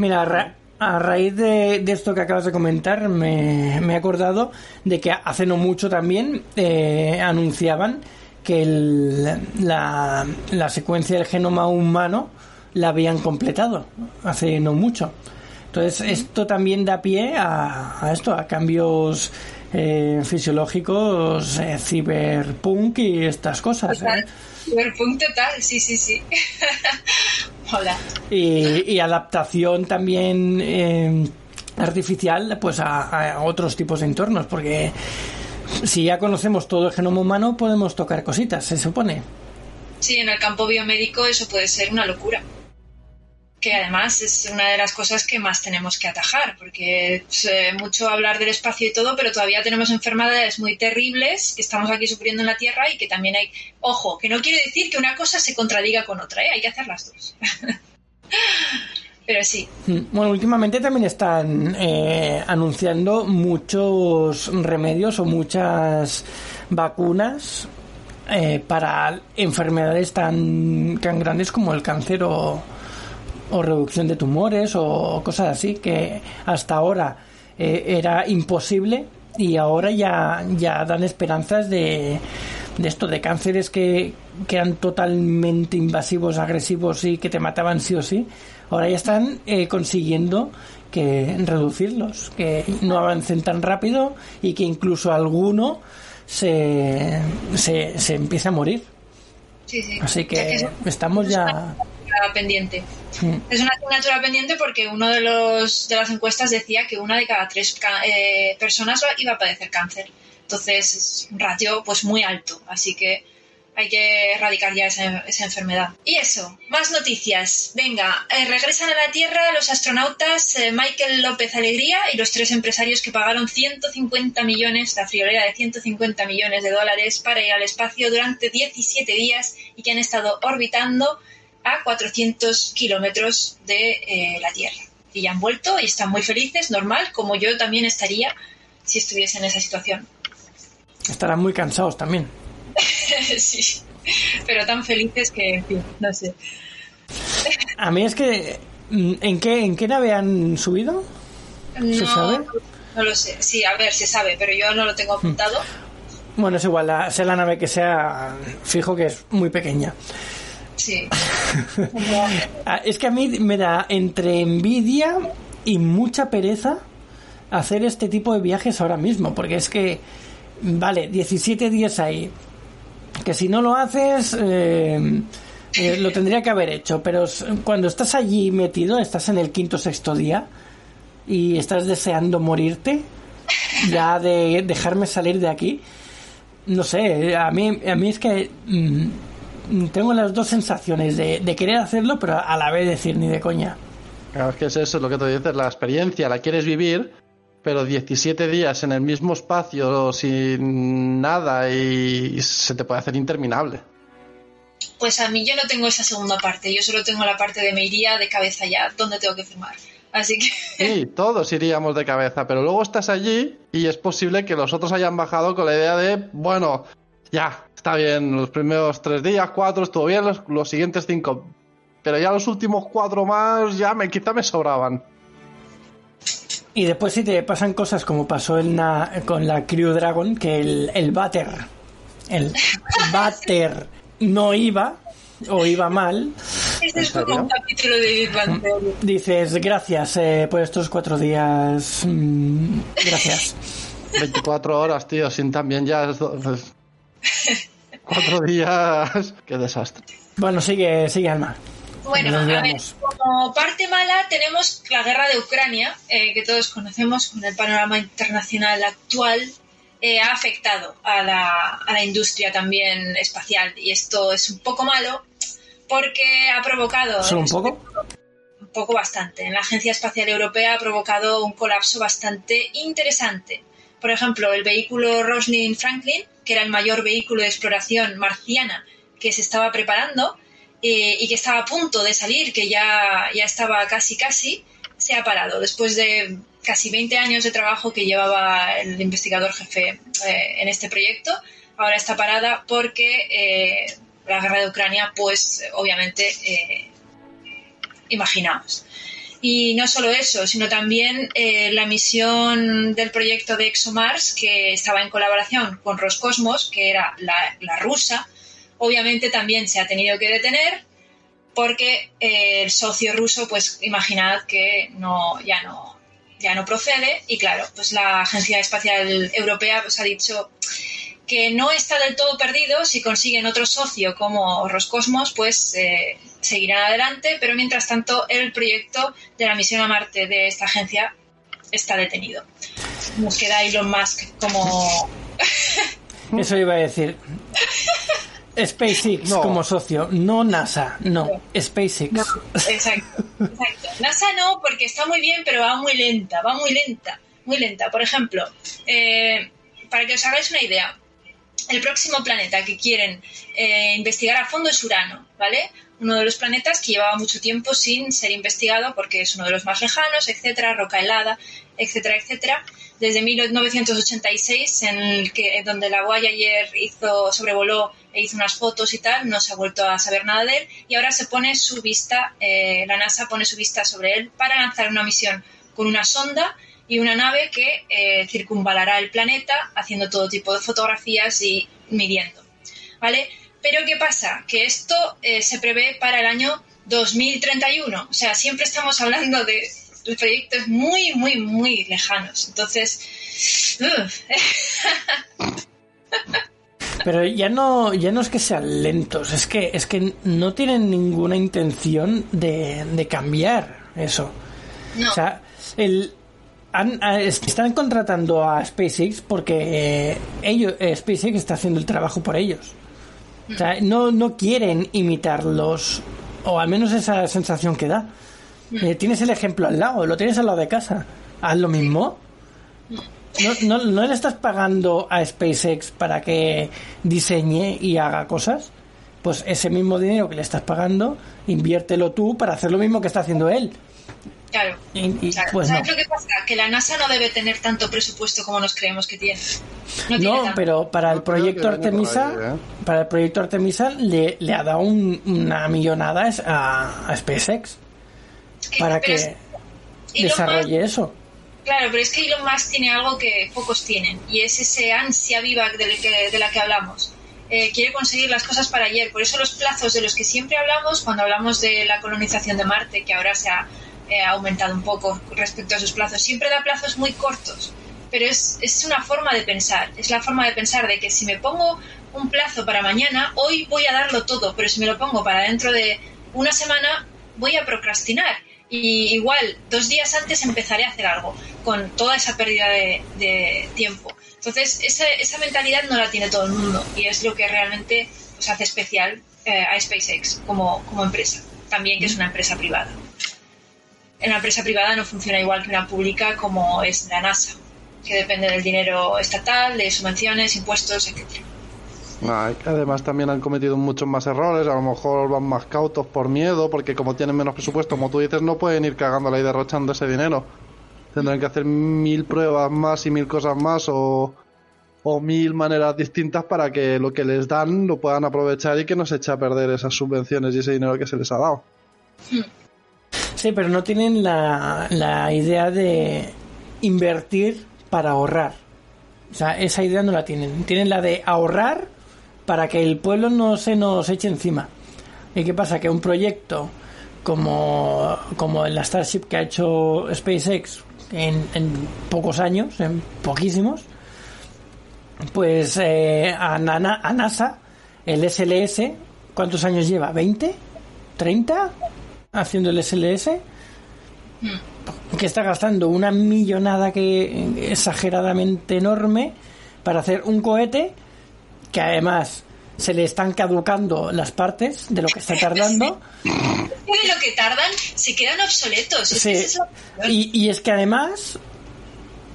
B: Mira, a, ra- a raíz de, esto que acabas de comentar, me, he acordado de que hace no mucho también eh, anunciaban que el- la, la secuencia del genoma humano la habían completado hace no mucho. Entonces, esto también da pie a esto, a cambios eh, fisiológicos, eh, ciberpunk y estas cosas. ¿eh?
C: Total. Cyberpunk total, sí, sí, sí. Hola.
B: y, y adaptación también eh, artificial pues a, a otros tipos de entornos porque si ya conocemos todo el genoma humano podemos tocar cositas se supone
C: Sí, en el campo biomédico eso puede ser una locura. Que además es una de las cosas que más tenemos que atajar, porque es eh, mucho hablar del espacio y todo, pero todavía tenemos enfermedades muy terribles que estamos aquí sufriendo en la Tierra y que también hay. Ojo, que no quiere decir que una cosa se contradiga con otra, ¿eh? hay que hacer las dos. pero sí,
B: Mm, bueno últimamente también están eh, anunciando muchos remedios o muchas vacunas eh, para enfermedades tan tan grandes como el cáncer o, o reducción de tumores o cosas así que hasta ahora eh, era imposible y ahora ya, ya dan esperanzas de, de esto, de cánceres que, que eran totalmente invasivos, agresivos y que te mataban sí o sí. Ahora ya están eh, consiguiendo que reducirlos, que no avancen tan rápido y que incluso alguno se, se, se empiece a morir.
C: sí, sí.
B: Así
C: Ya
B: que
C: es-
B: estamos
C: es
B: ya...
C: una asignatura pendiente.
B: Mm.
C: Es una asignatura pendiente porque uno de los de las encuestas decía que una de cada tres eh, personas iba a padecer cáncer. Entonces es un ratio pues muy alto, así que hay que erradicar ya esa, esa enfermedad. Y eso, más noticias. Venga, eh, regresan a la Tierra los astronautas eh, Michael López Alegría y los tres empresarios que pagaron 150 millones, la friolera de 150 millones de dólares para ir al espacio durante 17 días y que han estado orbitando a 400 kilómetros de eh, la Tierra. Y ya han vuelto y están muy felices, normal, como yo también estaría si estuviese en esa situación.
B: Estarán muy cansados también.
C: sí, pero tan felices que, en fin, no sé.
B: A mí es que... mm, ¿En qué, en qué nave han subido? ¿Se
C: No,
B: sabe?
C: no lo sé. Sí, a ver, se sabe, pero yo no lo tengo apuntado.
B: Bueno, es igual, la- sea la nave que sea, fijo que es muy pequeña.
C: Sí.
B: Ah, Es que a mí me da entre envidia y mucha pereza hacer este tipo de viajes ahora mismo, porque es que, vale, 17 días ahí, que si no lo haces, eh, eh, lo tendría que haber hecho, pero cuando estás allí metido, estás en el quinto sexto día y estás deseando morirte, ya de dejarme salir de aquí, no sé, a mí, a mí es que mm, tengo las dos sensaciones de, de querer hacerlo, pero a la vez decir ni de coña.
D: Claro, es que es eso, es lo que tú dices, la experiencia la quieres vivir, pero 17 días en el mismo espacio sin nada y se te puede hacer interminable.
C: Pues a mí yo no tengo esa segunda parte, yo solo tengo la parte de me iría de cabeza ya, donde tengo que firmar. Así que...
D: Sí, todos iríamos de cabeza, pero luego estás allí y es posible que los otros hayan bajado con la idea de, bueno, ya, está bien, los primeros tres días, cuatro, estuvo bien, los, los siguientes cinco, pero ya los últimos cuatro más, ya me, quizá me sobraban.
B: Y después si te pasan cosas como pasó en la- con la Crew Dragon, que el, el Batter, el Batter no iba, o iba mal,
C: Este es un capítulo de Theory.
B: dices gracias eh, por estos cuatro días, mm, gracias.
D: 24 horas, tío, sin también ya... pues, cuatro días, qué desastre.
B: Bueno, sigue, sigue Alma.
C: Bueno, a ver, como parte mala tenemos la guerra de Ucrania, eh, que todos conocemos con el panorama internacional actual, eh, ha afectado a la, a la industria también espacial. Y esto es un poco malo porque ha provocado...
B: ¿Solo un poco?
C: un poco bastante. En la Agencia Espacial Europea ha provocado un colapso bastante interesante. Por ejemplo, el vehículo Rosalind Franklin, que era el mayor vehículo de exploración marciana que se estaba preparando eh, y que estaba a punto de salir, que ya, ya estaba casi casi, se ha parado después de casi 20 años de trabajo que llevaba el investigador jefe eh, en este proyecto. Ahora está parada porque eh, la guerra de Ucrania, pues obviamente imaginaos. Y no solo eso, sino también eh, la misión del proyecto de ExoMars, que estaba en colaboración con Roscosmos, que era la, la rusa, obviamente también se ha tenido que detener porque eh, el socio ruso, pues imaginad que no, ya no, ya no procede. Y claro, pues la Agencia Espacial Europea pues ha dicho que no está del todo perdido. Si consiguen otro socio como Roscosmos, pues eh, seguirán adelante. Pero mientras tanto, el proyecto de la misión a Marte de esta agencia está detenido. Nos queda Elon Musk como.
B: Eso iba a decir. SpaceX
D: No.
B: como socio, no NASA, no, SpaceX.
C: Exacto, exacto. NASA no, porque está muy bien, pero va muy lenta, va muy lenta, muy lenta. Por ejemplo, eh, para que os hagáis una idea, el próximo planeta que quieren eh, investigar a fondo es Urano, ¿vale? Uno de los planetas que llevaba mucho tiempo sin ser investigado porque es uno de los más lejanos, etcétera, roca helada, etcétera, etcétera. Desde 1986, en el que, donde la Voyager hizo, sobrevoló e hizo unas fotos y tal, no se ha vuelto a saber nada de él y ahora se pone su vista, eh, la NASA pone su vista sobre él para lanzar una misión con una sonda y una nave que eh, circunvalará el planeta haciendo todo tipo de fotografías y midiendo. ¿Vale? Pero ¿qué pasa? Que esto eh, se prevé para el año 2031. O sea, siempre estamos hablando de proyectos muy, muy, muy lejanos. Entonces,
B: Pero ya no, ya no es que sean lentos, es que, es que no tienen ninguna intención de, de cambiar eso.
C: no.
B: O sea, el, han- a- es- están contratando a SpaceX porque eh, ellos, eh, SpaceX está haciendo el trabajo por ellos. No, no quieren imitarlos, o al menos esa sensación que da. Eh, tienes el ejemplo al lado, lo tienes al lado de casa. Haz lo mismo. No, no, ¿No le estás pagando a SpaceX para que diseñe y haga cosas? Pues ese mismo dinero que le estás pagando, inviértelo tú para hacer lo mismo que está haciendo él.
C: Claro.
B: Y- y,
C: Claro.
B: pues no.
C: ¿Sabes lo que pasa? Que la NASA no debe tener tanto presupuesto como nos creemos que tiene. No, tiene
B: No,
C: tanto.
B: pero para el proyecto Artemisa,
D: ahí, ¿eh?
B: para el proyecto Artemisa le, le ha dado un- una millonada a, a SpaceX
C: Es que-
B: para
C: es-
B: que desarrolle eso.
C: Claro, pero es que Elon Musk tiene algo que pocos tienen y es ese ansia viva del que- de la que hablamos. Eh, quiere conseguir las cosas para ayer. Por eso los plazos de los que siempre hablamos cuando hablamos de la colonización de Marte, que ahora se ha eh, aumentado un poco respecto a sus plazos, siempre da plazos muy cortos. Pero es, es una forma de pensar. Es la forma de pensar de que si me pongo un plazo para mañana, hoy voy a darlo todo, pero si me lo pongo para dentro de una semana, voy a procrastinar. Y igual, dos días antes empezaré a hacer algo, con toda esa pérdida de, de tiempo. Entonces, esa, esa mentalidad no la tiene todo el mundo y es lo que realmente pues, hace especial eh, a SpaceX como, como empresa. También que es una empresa privada. En la empresa privada no funciona igual que en la pública como es la NASA, que depende del dinero estatal, de subvenciones, impuestos, etc.
D: Además también han cometido muchos más errores, a lo mejor van más cautos por miedo, porque como tienen menos presupuesto, como tú dices, no pueden ir cagándola y derrochando ese dinero. Tendrán que hacer mil pruebas más y mil cosas más o, o mil maneras distintas para que lo que les dan lo puedan aprovechar y que no se eche a perder esas subvenciones y ese dinero que se les ha dado.
B: Sí, pero no tienen la, la idea de invertir para ahorrar. O sea, esa idea no la tienen. Tienen la de ahorrar para que el pueblo no se nos eche encima. ¿Y qué pasa? Que un proyecto como, como la Starship que ha hecho SpaceX en, en pocos años, en poquísimos, pues eh, a, a NASA, el SLS, ¿cuántos años lleva? ¿20? ¿30? Haciendo el SLS. Que está gastando una millonada que exageradamente enorme para hacer un cohete que además se le están caducando las partes de lo que está tardando.
C: De lo que tardan, se quedan obsoletos.
B: Sí.
C: es.
B: Y, y es que además,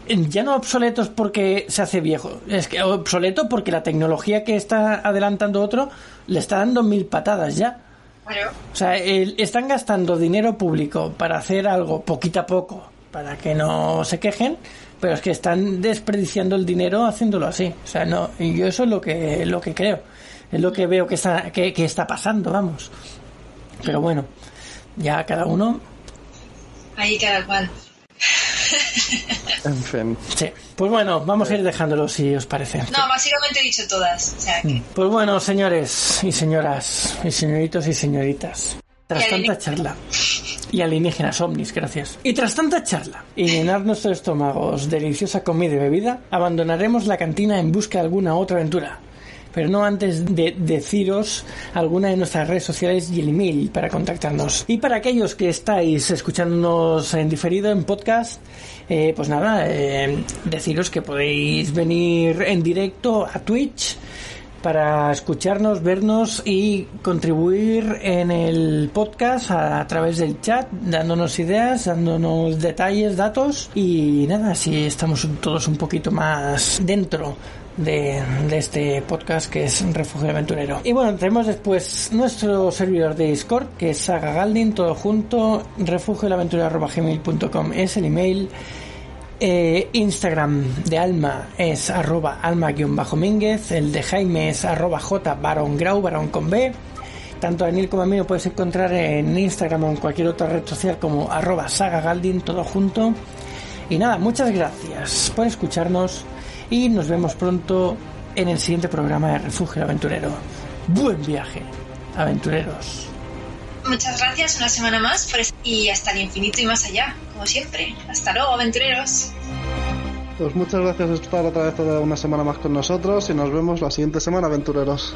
B: ya no obsoletos porque se hace viejo, es que obsoleto porque la tecnología que está adelantando otro le está dando mil patadas ya.
C: Claro.
B: O sea, el- están gastando dinero público para hacer algo poquito a poco, para que no se quejen, pero es que están desperdiciando el dinero haciéndolo así. O sea, no, y yo eso es lo que, lo que creo. Es lo que veo que está, que, que está pasando, vamos. Pero bueno, ya cada uno
C: Ahí cada cual.
D: En fin.
B: Sí. Pues bueno, vamos a ir dejándolo si os parece.
C: No, básicamente he dicho todas. O sea, que...
B: Pues bueno, señores y señoras, y señoritos y señoritas. Tras
C: Y
B: tanta charla. Y alienígenas ovnis, gracias. Y tras tanta charla y llenar nuestros estómagos de deliciosa comida y bebida, abandonaremos la cantina en busca de alguna otra aventura. Pero no antes de deciros alguna de nuestras redes sociales y el email para contactarnos. Y para aquellos que estáis escuchándonos en diferido en podcast, eh, pues nada, eh, deciros que podéis venir en directo a Twitch para escucharnos, vernos y contribuir en el podcast a, a través del chat, dándonos ideas, dándonos detalles, datos y nada, así estamos todos un poquito más dentro de, este podcast que es Refugio Aventurero. Y bueno, tenemos después nuestro servidor de Discord que es Saga Galdin, todo junto, refugioelaventura.gmail.com es el email. Eh, Instagram de Alma es arroba alma-mínguez, el de Jaime es arroba j baron grau, con B. Tanto a Daniel como a mí lo puedes encontrar en Instagram o en cualquier otra red social como arroba saga galdin, todo junto. Y nada, muchas gracias por escucharnos y nos vemos pronto en el siguiente programa de Refugio Aventurero. Buen viaje, aventureros.
C: Muchas gracias una semana más por y hasta el infinito y más allá, como siempre. Hasta luego, aventureros.
D: Pues muchas gracias por estar otra vez toda una semana más con nosotros y nos vemos la siguiente semana, aventureros.